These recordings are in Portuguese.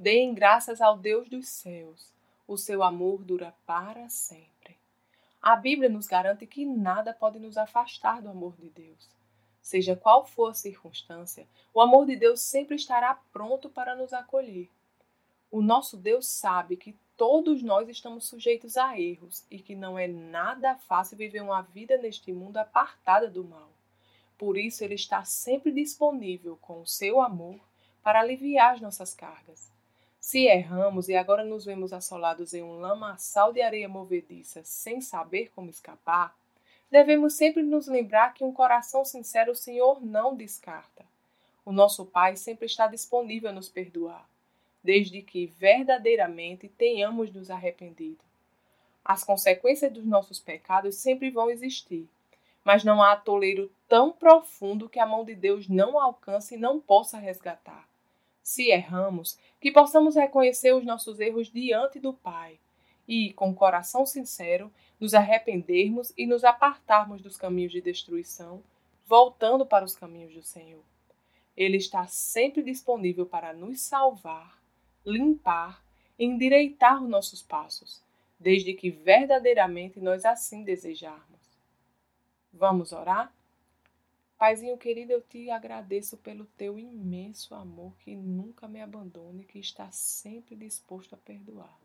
Deem graças ao Deus dos céus, o seu amor dura para sempre. A Bíblia nos garante que nada pode nos afastar do amor de Deus. Seja qual for a circunstância, o amor de Deus sempre estará pronto para nos acolher. O nosso Deus sabe que todos nós estamos sujeitos a erros e que não é nada fácil viver uma vida neste mundo apartada do mal. Por isso, Ele está sempre disponível com o seu amor para aliviar as nossas cargas. Se erramos e agora nos vemos assolados em um lamaçal de areia movediça sem saber como escapar, devemos sempre nos lembrar que um coração sincero o Senhor não descarta. O nosso Pai sempre está disponível a nos perdoar, desde que verdadeiramente tenhamos nos arrependido. As consequências dos nossos pecados sempre vão existir, mas não há atoleiro tão profundo que a mão de Deus não alcance e não possa resgatar se erramos, que possamos reconhecer os nossos erros diante do Pai e, com coração sincero, nos arrependermos e nos apartarmos dos caminhos de destruição, voltando para os caminhos do Senhor. Ele está sempre disponível para nos salvar, limpar endireitar os nossos passos, desde que verdadeiramente nós assim desejarmos. Vamos orar? Paizinho querido, eu te agradeço pelo teu imenso amor que nunca me abandona e que está sempre disposto a perdoar.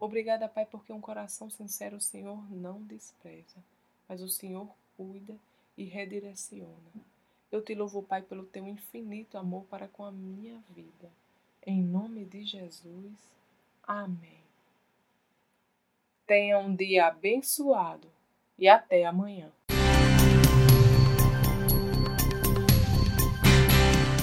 Obrigada, Pai, porque um coração sincero o Senhor não despreza, mas o Senhor cuida e redireciona. Eu te louvo, Pai, pelo teu infinito amor para com a minha vida. Em nome de Jesus. Amém. Tenha um dia abençoado e até amanhã.